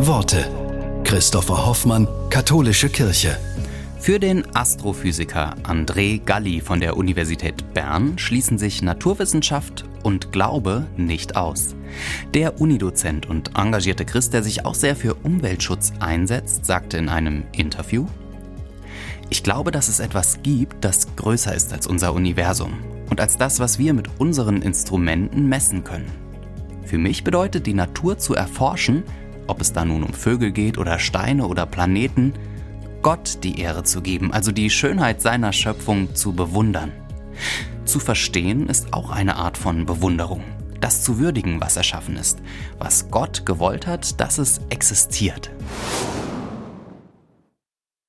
Worte. Christopher Hoffmann, Katholische Kirche. Für den Astrophysiker André Galli von der Universität Bern schließen sich Naturwissenschaft und Glaube nicht aus. Der Unidozent und engagierte Christ, der sich auch sehr für Umweltschutz einsetzt, sagte in einem Interview, ich glaube, dass es etwas gibt, das größer ist als unser Universum und als das, was wir mit unseren Instrumenten messen können. Für mich bedeutet die Natur zu erforschen, ob es da nun um Vögel geht oder Steine oder Planeten, Gott die Ehre zu geben, also die Schönheit seiner Schöpfung zu bewundern. Zu verstehen ist auch eine Art von Bewunderung. Das zu würdigen, was erschaffen ist, was Gott gewollt hat, dass es existiert.